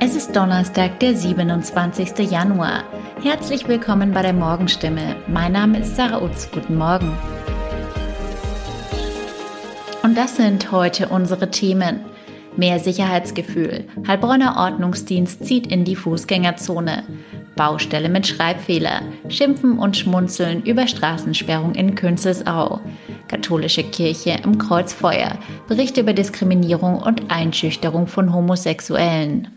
Es ist Donnerstag, der 27. Januar. Herzlich willkommen bei der Morgenstimme. Mein Name ist Sarah Utz. Guten Morgen. Und das sind heute unsere Themen. Mehr Sicherheitsgefühl. Heilbronner Ordnungsdienst zieht in die Fußgängerzone. Baustelle mit Schreibfehler. Schimpfen und Schmunzeln über Straßensperrung in Künzelsau. Katholische Kirche im Kreuzfeuer. Berichte über Diskriminierung und Einschüchterung von Homosexuellen.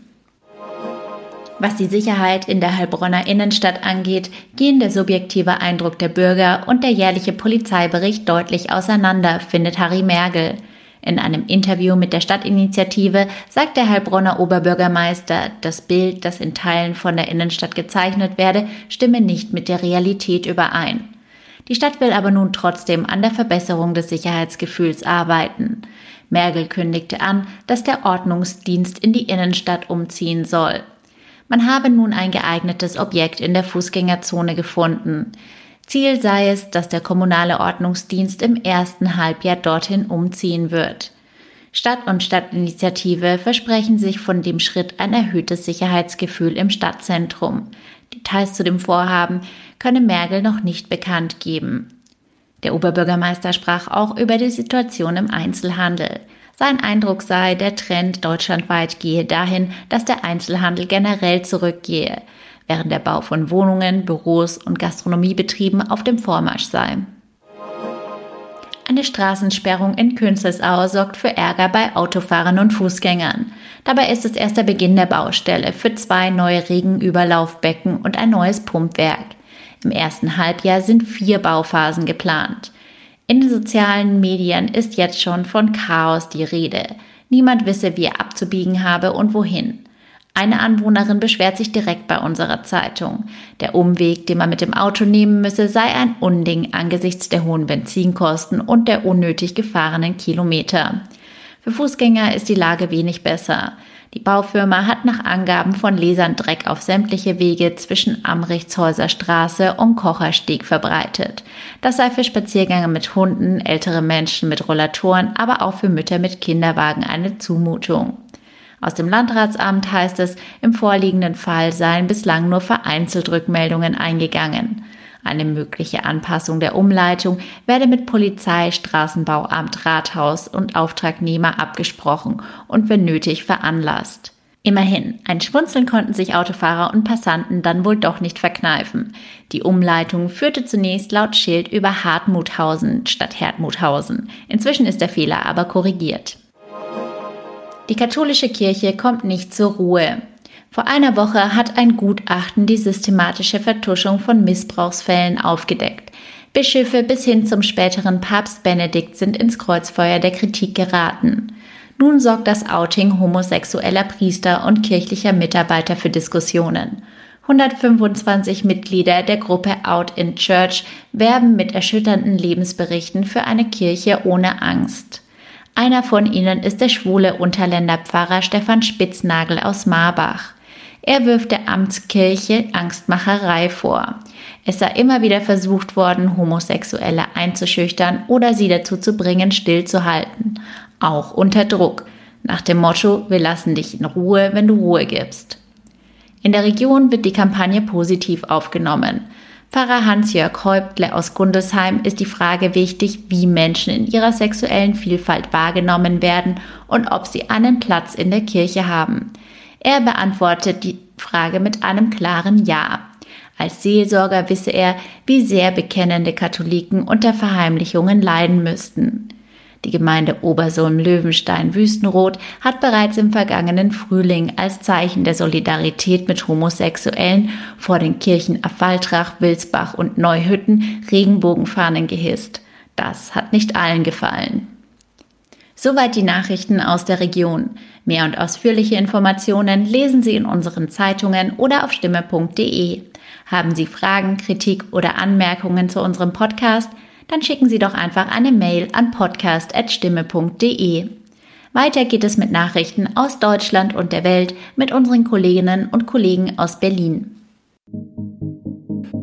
Was die Sicherheit in der Heilbronner Innenstadt angeht, gehen der subjektive Eindruck der Bürger und der jährliche Polizeibericht deutlich auseinander, findet Harry Mergel. In einem Interview mit der Stadtinitiative sagt der Heilbronner Oberbürgermeister, das Bild, das in Teilen von der Innenstadt gezeichnet werde, stimme nicht mit der Realität überein. Die Stadt will aber nun trotzdem an der Verbesserung des Sicherheitsgefühls arbeiten. Mergel kündigte an, dass der Ordnungsdienst in die Innenstadt umziehen soll. Man habe nun ein geeignetes Objekt in der Fußgängerzone gefunden. Ziel sei es, dass der kommunale Ordnungsdienst im ersten Halbjahr dorthin umziehen wird. Stadt und Stadtinitiative versprechen sich von dem Schritt ein erhöhtes Sicherheitsgefühl im Stadtzentrum. Details zu dem Vorhaben könne Merkel noch nicht bekannt geben. Der Oberbürgermeister sprach auch über die Situation im Einzelhandel. Sein Eindruck sei, der Trend deutschlandweit gehe dahin, dass der Einzelhandel generell zurückgehe, während der Bau von Wohnungen, Büros und Gastronomiebetrieben auf dem Vormarsch sei. Eine Straßensperrung in Künzelsau sorgt für Ärger bei Autofahrern und Fußgängern. Dabei ist es erst der Beginn der Baustelle für zwei neue Regenüberlaufbecken und ein neues Pumpwerk. Im ersten Halbjahr sind vier Bauphasen geplant. In den sozialen Medien ist jetzt schon von Chaos die Rede. Niemand wisse, wie er abzubiegen habe und wohin. Eine Anwohnerin beschwert sich direkt bei unserer Zeitung. Der Umweg, den man mit dem Auto nehmen müsse, sei ein Unding angesichts der hohen Benzinkosten und der unnötig gefahrenen Kilometer. Für Fußgänger ist die Lage wenig besser. Die Baufirma hat nach Angaben von Lesern Dreck auf sämtliche Wege zwischen Amrichtshäuser Straße und Kochersteg verbreitet. Das sei für Spaziergänge mit Hunden, ältere Menschen mit Rollatoren, aber auch für Mütter mit Kinderwagen eine Zumutung. Aus dem Landratsamt heißt es, im vorliegenden Fall seien bislang nur vereinzelt Rückmeldungen eingegangen. Eine mögliche Anpassung der Umleitung werde mit Polizei, Straßenbauamt, Rathaus und Auftragnehmer abgesprochen und wenn nötig veranlasst. Immerhin, ein Schmunzeln konnten sich Autofahrer und Passanten dann wohl doch nicht verkneifen. Die Umleitung führte zunächst laut Schild über Hartmuthausen statt Hertmuthausen. Inzwischen ist der Fehler aber korrigiert. Die katholische Kirche kommt nicht zur Ruhe. Vor einer Woche hat ein Gutachten die systematische Vertuschung von Missbrauchsfällen aufgedeckt. Bischöfe bis hin zum späteren Papst Benedikt sind ins Kreuzfeuer der Kritik geraten. Nun sorgt das Outing homosexueller Priester und kirchlicher Mitarbeiter für Diskussionen. 125 Mitglieder der Gruppe Out in Church werben mit erschütternden Lebensberichten für eine Kirche ohne Angst. Einer von ihnen ist der schwule Unterländerpfarrer Stefan Spitznagel aus Marbach. Er wirft der Amtskirche Angstmacherei vor. Es sei immer wieder versucht worden, Homosexuelle einzuschüchtern oder sie dazu zu bringen, stillzuhalten. Auch unter Druck. Nach dem Motto, wir lassen dich in Ruhe, wenn du Ruhe gibst. In der Region wird die Kampagne positiv aufgenommen. Pfarrer Hans-Jörg Häuptle aus Gundesheim ist die Frage wichtig, wie Menschen in ihrer sexuellen Vielfalt wahrgenommen werden und ob sie einen Platz in der Kirche haben. Er beantwortet die Frage mit einem klaren Ja. Als Seelsorger wisse er, wie sehr bekennende Katholiken unter Verheimlichungen leiden müssten. Die Gemeinde Obersulm-Löwenstein-Wüstenrot hat bereits im vergangenen Frühling als Zeichen der Solidarität mit Homosexuellen vor den Kirchen Affaltrach, Wilsbach und Neuhütten Regenbogenfahnen gehisst. Das hat nicht allen gefallen. Soweit die Nachrichten aus der Region. Mehr und ausführliche Informationen lesen Sie in unseren Zeitungen oder auf stimme.de. Haben Sie Fragen, Kritik oder Anmerkungen zu unserem Podcast? Dann schicken Sie doch einfach eine Mail an podcast.stimme.de. Weiter geht es mit Nachrichten aus Deutschland und der Welt mit unseren Kolleginnen und Kollegen aus Berlin.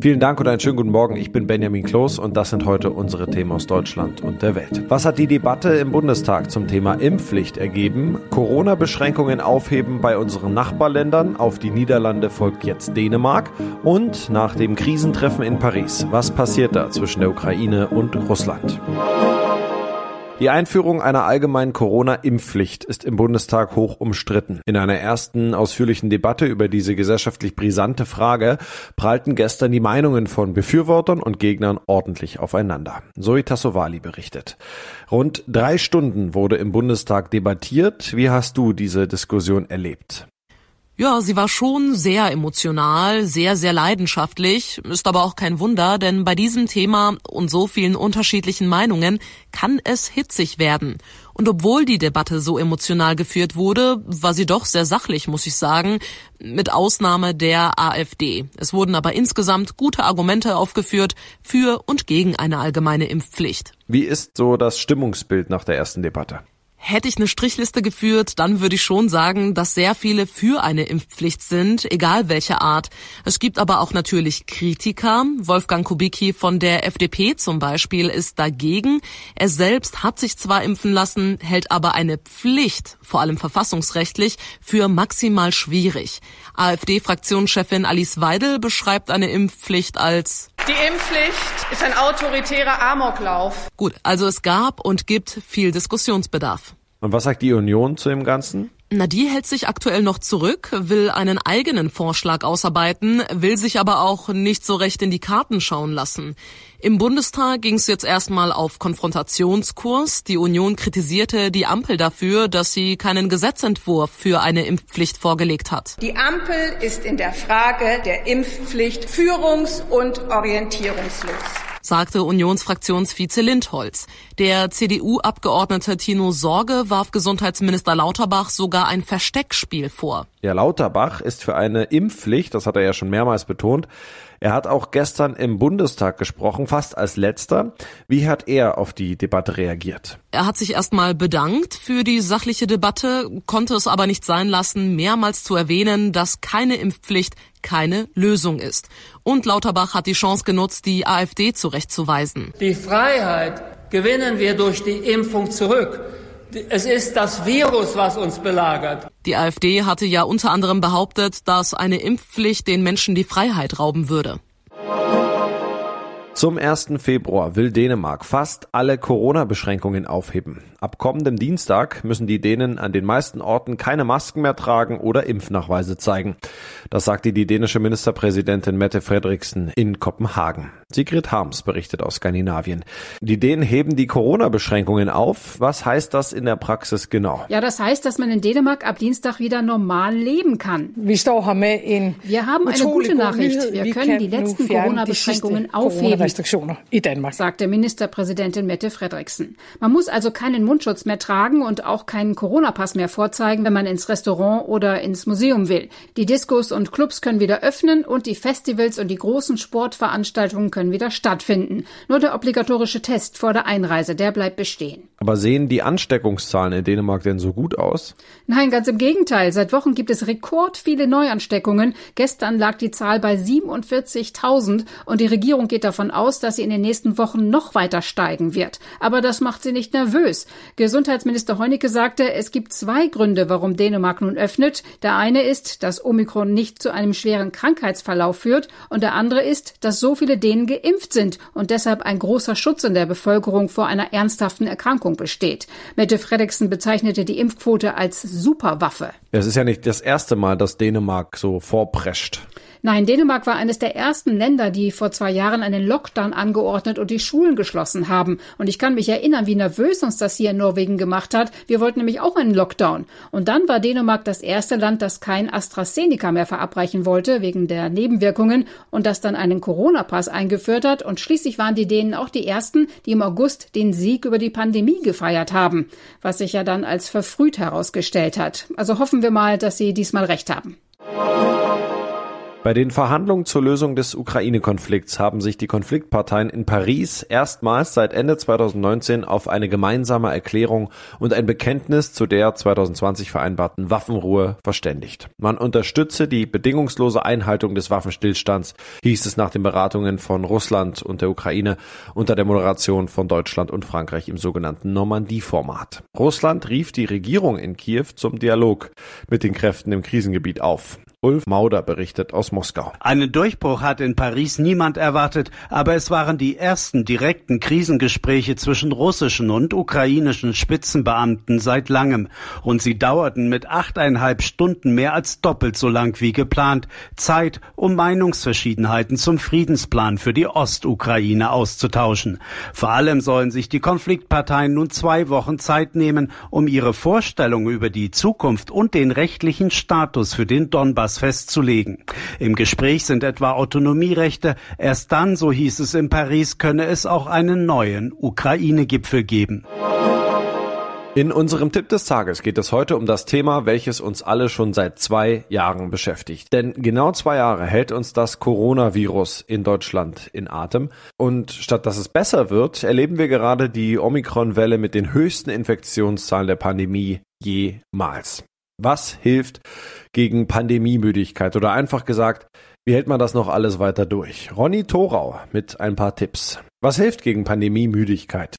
Vielen Dank und einen schönen guten Morgen. Ich bin Benjamin Kloß und das sind heute unsere Themen aus Deutschland und der Welt. Was hat die Debatte im Bundestag zum Thema Impfpflicht ergeben? Corona-Beschränkungen aufheben bei unseren Nachbarländern. Auf die Niederlande folgt jetzt Dänemark. Und nach dem Krisentreffen in Paris. Was passiert da zwischen der Ukraine und Russland? Die Einführung einer allgemeinen Corona-Impfpflicht ist im Bundestag hoch umstritten. In einer ersten ausführlichen Debatte über diese gesellschaftlich brisante Frage prallten gestern die Meinungen von Befürwortern und Gegnern ordentlich aufeinander. Zoe Tassovali berichtet. Rund drei Stunden wurde im Bundestag debattiert. Wie hast du diese Diskussion erlebt? Ja, sie war schon sehr emotional, sehr, sehr leidenschaftlich, ist aber auch kein Wunder, denn bei diesem Thema und so vielen unterschiedlichen Meinungen kann es hitzig werden. Und obwohl die Debatte so emotional geführt wurde, war sie doch sehr sachlich, muss ich sagen, mit Ausnahme der AfD. Es wurden aber insgesamt gute Argumente aufgeführt für und gegen eine allgemeine Impfpflicht. Wie ist so das Stimmungsbild nach der ersten Debatte? Hätte ich eine Strichliste geführt, dann würde ich schon sagen, dass sehr viele für eine Impfpflicht sind, egal welche Art. Es gibt aber auch natürlich Kritiker. Wolfgang Kubicki von der FDP zum Beispiel ist dagegen. Er selbst hat sich zwar impfen lassen, hält aber eine Pflicht, vor allem verfassungsrechtlich, für maximal schwierig. AfD-Fraktionschefin Alice Weidel beschreibt eine Impfpflicht als die Impfpflicht ist ein autoritärer Amoklauf. Gut, also es gab und gibt viel Diskussionsbedarf. Und was sagt die Union zu dem Ganzen? Na, die hält sich aktuell noch zurück, will einen eigenen Vorschlag ausarbeiten, will sich aber auch nicht so recht in die Karten schauen lassen. Im Bundestag ging es jetzt erstmal auf Konfrontationskurs. Die Union kritisierte die Ampel dafür, dass sie keinen Gesetzentwurf für eine Impfpflicht vorgelegt hat. Die Ampel ist in der Frage der Impfpflicht führungs- und orientierungslos sagte Unionsfraktionsvize Lindholz. Der CDU-Abgeordnete Tino Sorge warf Gesundheitsminister Lauterbach sogar ein Versteckspiel vor. Ja, Lauterbach ist für eine Impfpflicht, das hat er ja schon mehrmals betont, er hat auch gestern im Bundestag gesprochen, fast als letzter. Wie hat er auf die Debatte reagiert? Er hat sich erstmal bedankt für die sachliche Debatte, konnte es aber nicht sein lassen, mehrmals zu erwähnen, dass keine Impfpflicht keine Lösung ist. Und Lauterbach hat die Chance genutzt, die AfD zurechtzuweisen. Die Freiheit gewinnen wir durch die Impfung zurück. Es ist das Virus, was uns belagert. Die AfD hatte ja unter anderem behauptet, dass eine Impfpflicht den Menschen die Freiheit rauben würde. Zum 1. Februar will Dänemark fast alle Corona-Beschränkungen aufheben. Ab kommendem Dienstag müssen die Dänen an den meisten Orten keine Masken mehr tragen oder Impfnachweise zeigen. Das sagte die dänische Ministerpräsidentin Mette Frederiksen in Kopenhagen. Sigrid Harms berichtet aus Skandinavien. Die Dänen heben die Corona-Beschränkungen auf. Was heißt das in der Praxis genau? Ja, das heißt, dass man in Dänemark ab Dienstag wieder normal leben kann. Wir haben eine gute Nachricht. Wir können die letzten Corona-Beschränkungen aufheben, sagte Ministerpräsidentin Mette Frederiksen. Man muss also keinen Mundschutz mehr tragen und auch keinen Corona-Pass mehr vorzeigen, wenn man ins Restaurant oder ins Museum will. Die Diskos und Clubs können wieder öffnen und die Festivals und die großen Sportveranstaltungen können wieder stattfinden. Nur der obligatorische Test vor der Einreise, der bleibt bestehen. Aber sehen die Ansteckungszahlen in Dänemark denn so gut aus? Nein, ganz im Gegenteil. Seit Wochen gibt es rekord viele Neuansteckungen. Gestern lag die Zahl bei 47.000 und die Regierung geht davon aus, dass sie in den nächsten Wochen noch weiter steigen wird. Aber das macht sie nicht nervös. Gesundheitsminister Heunicke sagte, es gibt zwei Gründe, warum Dänemark nun öffnet. Der eine ist, dass Omikron nicht zu einem schweren Krankheitsverlauf führt und der andere ist, dass so viele Dänen geimpft sind und deshalb ein großer Schutz in der Bevölkerung vor einer ernsthaften Erkrankung besteht. Mette Fredriksen bezeichnete die Impfquote als Superwaffe. Es ist ja nicht das erste Mal, dass Dänemark so vorprescht. Nein, Dänemark war eines der ersten Länder, die vor zwei Jahren einen Lockdown angeordnet und die Schulen geschlossen haben. Und ich kann mich erinnern, wie nervös uns das hier in Norwegen gemacht hat. Wir wollten nämlich auch einen Lockdown. Und dann war Dänemark das erste Land, das kein AstraZeneca mehr verabreichen wollte, wegen der Nebenwirkungen, und das dann einen Corona-Pass eingeführt hat. Und schließlich waren die Dänen auch die ersten, die im August den Sieg über die Pandemie gefeiert haben, was sich ja dann als verfrüht herausgestellt hat. Also hoffen wir mal, dass sie diesmal recht haben. Bei den Verhandlungen zur Lösung des Ukraine-Konflikts haben sich die Konfliktparteien in Paris erstmals seit Ende 2019 auf eine gemeinsame Erklärung und ein Bekenntnis zu der 2020 vereinbarten Waffenruhe verständigt. Man unterstütze die bedingungslose Einhaltung des Waffenstillstands, hieß es nach den Beratungen von Russland und der Ukraine unter der Moderation von Deutschland und Frankreich im sogenannten Normandie-Format. Russland rief die Regierung in Kiew zum Dialog mit den Kräften im Krisengebiet auf. Ulf Mauder berichtet aus Moskau. Einen Durchbruch hat in Paris niemand erwartet, aber es waren die ersten direkten Krisengespräche zwischen russischen und ukrainischen Spitzenbeamten seit langem. Und sie dauerten mit achteinhalb Stunden mehr als doppelt so lang wie geplant. Zeit, um Meinungsverschiedenheiten zum Friedensplan für die Ostukraine auszutauschen. Vor allem sollen sich die Konfliktparteien nun zwei Wochen Zeit nehmen, um ihre Vorstellungen über die Zukunft und den rechtlichen Status für den Donbass festzulegen. Im Gespräch sind etwa Autonomierechte. Erst dann, so hieß es in Paris, könne es auch einen neuen Ukraine-Gipfel geben. In unserem Tipp des Tages geht es heute um das Thema, welches uns alle schon seit zwei Jahren beschäftigt. Denn genau zwei Jahre hält uns das Coronavirus in Deutschland in Atem. Und statt dass es besser wird, erleben wir gerade die Omikron-Welle mit den höchsten Infektionszahlen der Pandemie jemals. Was hilft gegen Pandemiemüdigkeit oder einfach gesagt, wie hält man das noch alles weiter durch? Ronny Thorau mit ein paar Tipps. Was hilft gegen Pandemiemüdigkeit?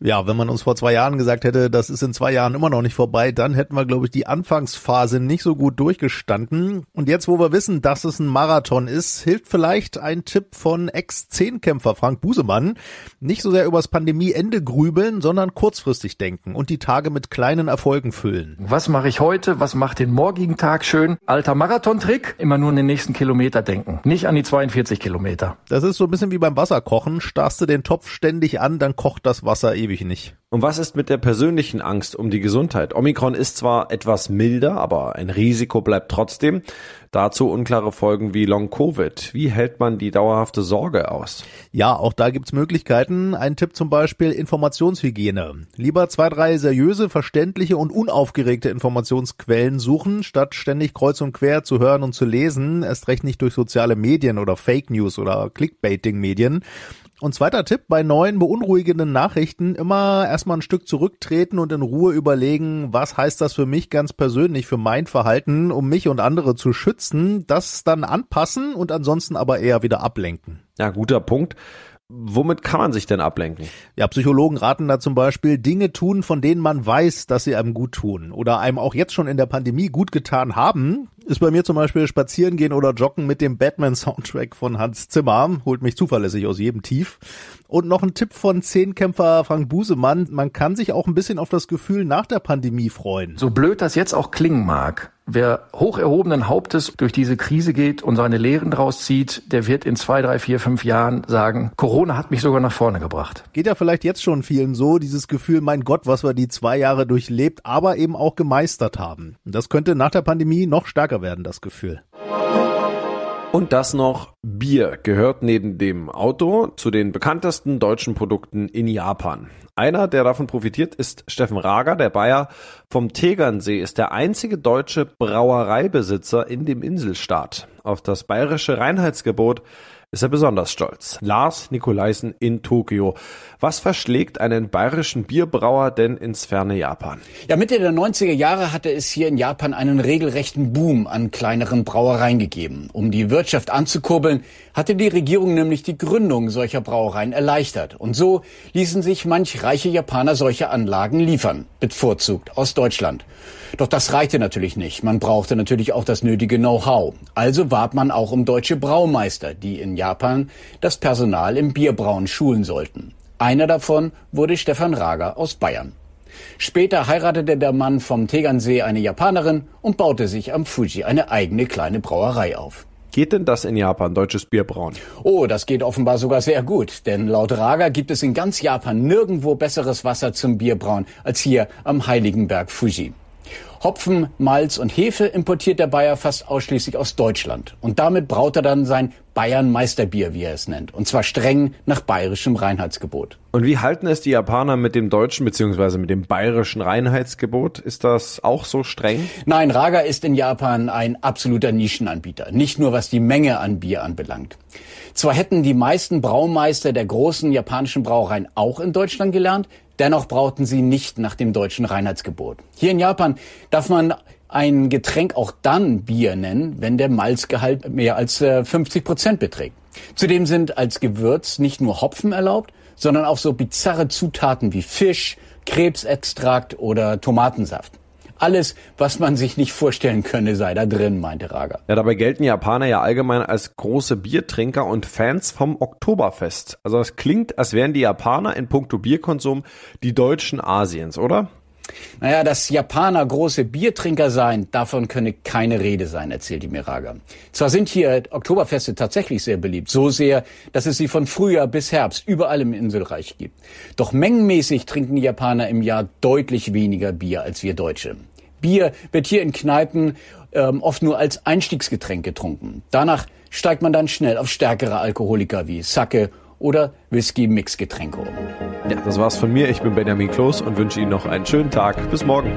Ja, wenn man uns vor zwei Jahren gesagt hätte, das ist in zwei Jahren immer noch nicht vorbei, dann hätten wir, glaube ich, die Anfangsphase nicht so gut durchgestanden. Und jetzt, wo wir wissen, dass es ein Marathon ist, hilft vielleicht ein Tipp von Ex-Zehnkämpfer Frank Busemann. Nicht so sehr übers Pandemieende grübeln, sondern kurzfristig denken und die Tage mit kleinen Erfolgen füllen. Was mache ich heute? Was macht den morgigen Tag schön? Alter Marathontrick? Immer nur an den nächsten Kilometer denken. Nicht an die 42 Kilometer. Das ist so ein bisschen wie beim Wasserkochen. Starrst du den Topf ständig an, dann kocht das Wasser ewig nicht. Und was ist mit der persönlichen Angst um die Gesundheit? Omikron ist zwar etwas milder, aber ein Risiko bleibt trotzdem. Dazu unklare Folgen wie Long-Covid. Wie hält man die dauerhafte Sorge aus? Ja, auch da gibt's Möglichkeiten. Ein Tipp zum Beispiel Informationshygiene. Lieber zwei, drei seriöse, verständliche und unaufgeregte Informationsquellen suchen, statt ständig kreuz und quer zu hören und zu lesen. Erst recht nicht durch soziale Medien oder Fake News oder Clickbaiting-Medien. Und zweiter Tipp, bei neuen beunruhigenden Nachrichten immer erstmal ein Stück zurücktreten und in Ruhe überlegen, was heißt das für mich ganz persönlich, für mein Verhalten, um mich und andere zu schützen, das dann anpassen und ansonsten aber eher wieder ablenken. Ja, guter Punkt. Womit kann man sich denn ablenken? Ja, Psychologen raten da zum Beispiel Dinge tun, von denen man weiß, dass sie einem gut tun oder einem auch jetzt schon in der Pandemie gut getan haben. Ist bei mir zum Beispiel spazieren gehen oder joggen mit dem Batman-Soundtrack von Hans Zimmer. Holt mich zuverlässig aus jedem Tief. Und noch ein Tipp von Zehnkämpfer Frank Busemann. Man kann sich auch ein bisschen auf das Gefühl nach der Pandemie freuen. So blöd das jetzt auch klingen mag. Wer hoch erhobenen Hauptes durch diese Krise geht und seine Lehren draus zieht, der wird in zwei, drei, vier, fünf Jahren sagen, Corona hat mich sogar nach vorne gebracht. Geht ja vielleicht jetzt schon vielen so, dieses Gefühl, mein Gott, was wir die zwei Jahre durchlebt, aber eben auch gemeistert haben. Das könnte nach der Pandemie noch stärker werden, das Gefühl. Und das noch Bier gehört neben dem Auto zu den bekanntesten deutschen Produkten in Japan. Einer, der davon profitiert, ist Steffen Rager, der Bayer vom Tegernsee, ist der einzige deutsche Brauereibesitzer in dem Inselstaat. Auf das bayerische Reinheitsgebot ist er besonders stolz. Lars Nikolaisen in Tokio. Was verschlägt einen bayerischen Bierbrauer denn ins ferne Japan? Ja, Mitte der 90er Jahre hatte es hier in Japan einen regelrechten Boom an kleineren Brauereien gegeben. Um die Wirtschaft anzukurbeln, hatte die Regierung nämlich die Gründung solcher Brauereien erleichtert. Und so ließen sich manch reiche Japaner solche Anlagen liefern, bevorzugt aus Deutschland. Doch das reichte natürlich nicht. Man brauchte natürlich auch das nötige Know-how. Also warb man auch um deutsche Braumeister, die in Japan das Personal im Bierbrauen schulen sollten. Einer davon wurde Stefan Rager aus Bayern. Später heiratete der Mann vom Tegernsee eine Japanerin und baute sich am Fuji eine eigene kleine Brauerei auf. Geht denn das in Japan, deutsches Bierbrauen? Oh, das geht offenbar sogar sehr gut. Denn laut Raga gibt es in ganz Japan nirgendwo besseres Wasser zum Bierbrauen als hier am Heiligenberg Fuji. Hopfen, Malz und Hefe importiert der Bayer fast ausschließlich aus Deutschland. Und damit braut er dann sein Bayern Meisterbier, wie er es nennt. Und zwar streng nach bayerischem Reinheitsgebot. Und wie halten es die Japaner mit dem deutschen bzw. mit dem bayerischen Reinheitsgebot? Ist das auch so streng? Nein, Raga ist in Japan ein absoluter Nischenanbieter. Nicht nur was die Menge an Bier anbelangt. Zwar hätten die meisten Braumeister der großen japanischen Brauereien auch in Deutschland gelernt, dennoch brauten sie nicht nach dem deutschen Reinheitsgebot. Hier in Japan darf man ein Getränk auch dann Bier nennen, wenn der Malzgehalt mehr als 50 äh, Prozent beträgt. Zudem sind als Gewürz nicht nur Hopfen erlaubt, sondern auch so bizarre Zutaten wie Fisch, Krebsextrakt oder Tomatensaft. Alles, was man sich nicht vorstellen könne, sei da drin, meinte Raga. Ja, dabei gelten Japaner ja allgemein als große Biertrinker und Fans vom Oktoberfest. Also es klingt, als wären die Japaner in puncto Bierkonsum die Deutschen Asiens, oder? Naja, dass Japaner große Biertrinker seien, davon könne keine Rede sein, erzählt die Miraga. Zwar sind hier Oktoberfeste tatsächlich sehr beliebt, so sehr, dass es sie von Frühjahr bis Herbst überall im Inselreich gibt. Doch mengenmäßig trinken die Japaner im Jahr deutlich weniger Bier als wir Deutsche. Bier wird hier in Kneipen ähm, oft nur als Einstiegsgetränk getrunken. Danach steigt man dann schnell auf stärkere Alkoholiker wie Sake oder Whisky-Mixgetränke um. Ja, das war's von mir. Ich bin Benjamin Kloß und wünsche Ihnen noch einen schönen Tag. Bis morgen.